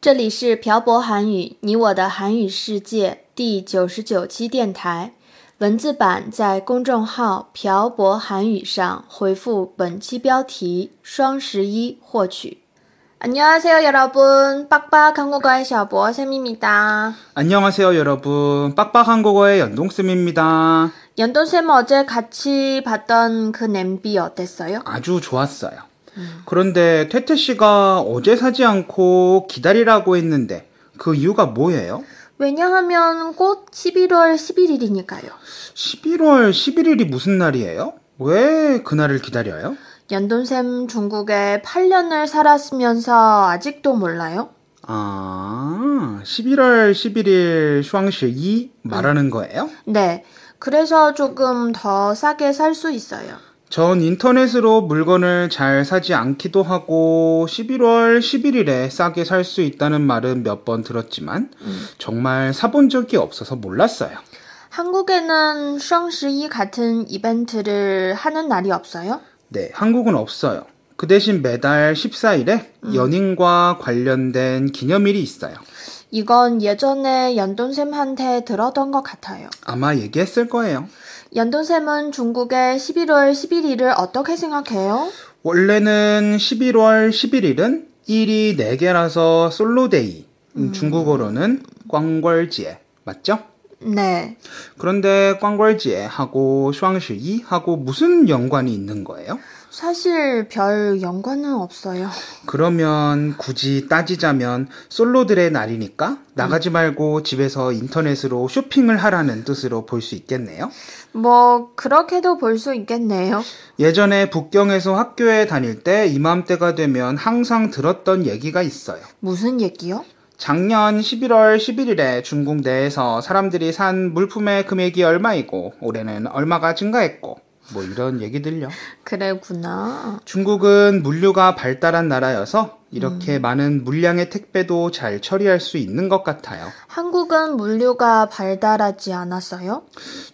这里是朴博韩语，你我的韩语世界第九十九期电台。文字版在公众号“朴博韩语”上回复本期标题“双十一”获取。 안녕하세요 여러분. 빡빡 한국어의 샤보 쌤입니다. 안녕하세요 여러분 빡빡 한국어의 연동쌤입니다 연돈쌤 어제 같이 봤던 그 냄비 어땠어요? 아주 좋았어요 그런데 태태 씨가 어제 사지 않고 기다리라고 했는데 그 이유가 뭐예요? 왜냐하면 곧 11월 11일이니까요. 11월 11일이 무슨 날이에요? 왜 그날을 기다려요? 연동쌤 중국에 8년을 살았으면서 아직도 몰라요? 아, 11월 11일 슈앙시2 말하는 거예요? 네. 그래서 조금 더 싸게 살 수 있어요. 전 인터넷으로 물건을 잘 사지 않기도 하고 11월 11일에 싸게 살 수 있다는 말은 몇 번 들었지만 정말 사본 적이 없어서 몰랐어요. 한국에는 슈앙시 같은 이벤트를 하는 날이 없어요? 네, 한국은 없어요. 그 대신 매달 14일에 연인과 관련된 기념일이 있어요. 이건 예전에 연돈쌤한테 들었던 것 같아요. 아마 얘기했을 거예요. 연돈쌤은 중국의 11월 11일을 어떻게 생각해요? 원래는 11월 11일은 1이 4개라서 솔로데이. 음, 중국어로는 꽝벌지에. 맞죠? 네. 그런데 꽝벌지에하고 슈앙시2하고 무슨 연관이 있는 거예요? 사실 별 연관은 없어요. 그러면 굳이 따지자면 솔로들의 날이니까 나가지 말고 집에서 인터넷으로 쇼핑을 하라는 뜻으로 볼 수 있겠네요. 뭐 그렇게도 볼 수 있겠네요. 예전에 북경에서 학교에 다닐 때 이맘때가 되면 항상 들었던 얘기가 있어요. 무슨 얘기요? 작년 11월 11일에 중국 내에서 사람들이 산 물품의 금액이 얼마이고 올해는 얼마가 증가했고 뭐 이런 얘기들요. 그래구나. 중국은 물류가 발달한 나라여서 이렇게 많은 물량의 택배도 잘 처리할 수 있는 것 같아요. 한국은 물류가 발달하지 않았어요?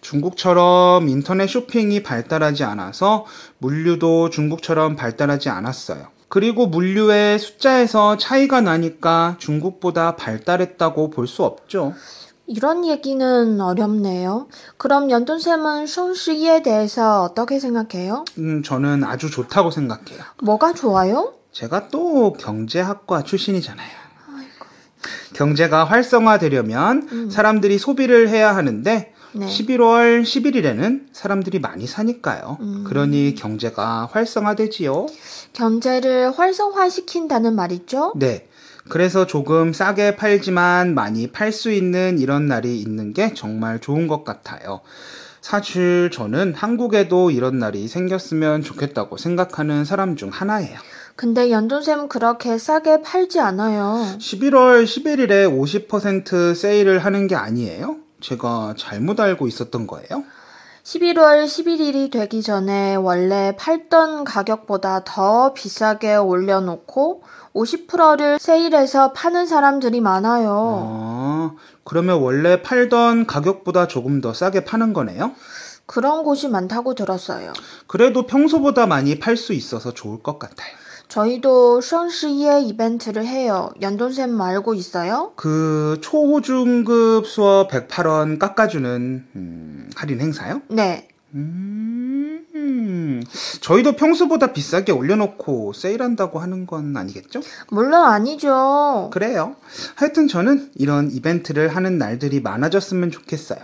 중국처럼 인터넷 쇼핑이 발달하지 않아서 물류도 중국처럼 발달하지 않았어요. 그리고 물류의 숫자에서 차이가 나니까 중국보다 발달했다고 볼 수 없죠. 이런 얘기는 어렵네요. 그럼 연돈쌤은 숑시에 대해서 어떻게 생각해요? 음, 저는 아주 좋다고 생각해요. 뭐가 좋아요? 제가 또 경제학과 출신이잖아요. 경제가 활성화되려면 사람들이 소비를 해야 하는데 네. 11월 11일에는 사람들이 많이 사니까요. 그러니 경제가 활성화되지요. 경제를 활성화시킨다는 말이죠? 네. 그래서 조금 싸게 팔지만 많이 팔 수 있는 이런 날이 있는 게 정말 좋은 것 같아요. 사실 저는 한국에도 이런 날이 생겼으면 좋겠다고 생각하는 사람 중 하나예요. 근데 연돈쌤 그렇게 싸게 팔지 않아요. 11월 11일에 50% 세일을 하는 게 아니에요? 제가 잘못 알고 있었던 거예요? 11월 11일이 되기 전에 원래 팔던 가격보다 더 비싸게 올려놓고 50%를 세일해서 파는 사람들이 많아요. 아, 그러면 원래 팔던 가격보다 조금 더 싸게 파는 거네요? 그런 곳이 많다고 들었어요. 그래도 평소보다 많이 팔 수 있어서 좋을 것 같아요. 저희도 션시에 이벤트를 해요. 연돈쌤 알고 있어요? 그 초중급 수업 108원 깎아주는 음, 할인 행사요? 네. 음, 저희도 평소보다 비싸게 올려놓고 세일한다고 하는 건 아니겠죠? 물론 아니죠. 그래요. 하여튼 저는 이런 이벤트를 하는 날들이 많아졌으면 좋겠어요.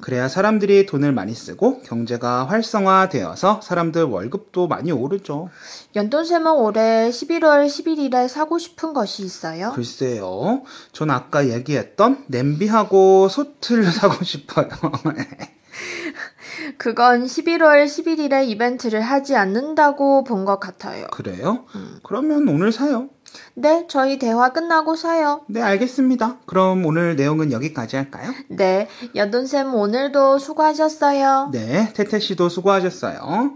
그래야 사람들이 돈을 많이 쓰고 경제가 활성화되어서 사람들 월급도 많이 오르죠. 연돈쌤은 올해 11월 11일에 사고 싶은 것이 있어요? 글쎄요. 전 아까 얘기했던 냄비하고 소트를 사고 싶어요. 그건 11월 11일에 이벤트를 하지 않는다고 본 것 같아요. 그래요? 그러면 오늘 사요. 네, 저희 대화 끝나고 사요. 네, 알겠습니다. 그럼 오늘 내용은 여기까지 할까요? 네, 여돈쌤 오늘도 수고하셨어요. 네, 태태 씨도 수고하셨어요.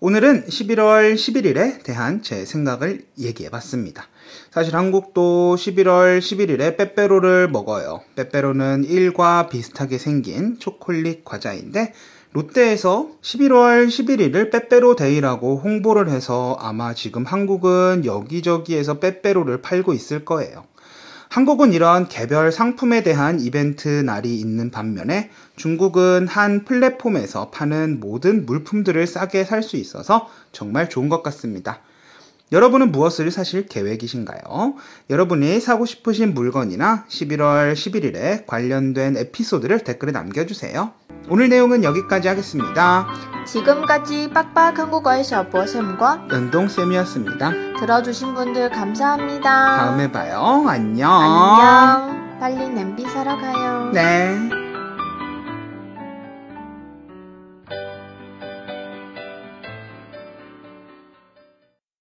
오늘은 11월 11일에 대한 제 생각을 얘기해 봤습니다. 사실 한국도 11월 11일에 빼빼로를 먹어요. 빼빼로는 1과 비슷하게 생긴 초콜릿 과자인데 롯데에서 11월 11일을 빼빼로 데이라고 홍보를 해서 아마 지금 한국은 여기저기에서 빼빼로를 팔고 있을 거예요. 한국은 이런 개별 상품에 대한 이벤트 날이 있는 반면에 중국은 한 플랫폼에서 파는 모든 물품들을 싸게 살 수 있어서 정말 좋은 것 같습니다. 여러분은 무엇을 사실 계획이신가요? 여러분이 사고 싶으신 물건이나 11월 11일에 관련된 에피소드를 댓글에 남겨주세요. 오늘 내용은 여기까지 하겠습니다. 지금까지 빡빡 한국어의 셔보쌤과 은동쌤이었습니다. 들어주신 분들 감사합니다. 다음에 봐요. 안녕. 안녕. 빨리 냄비 사러 가요. 네.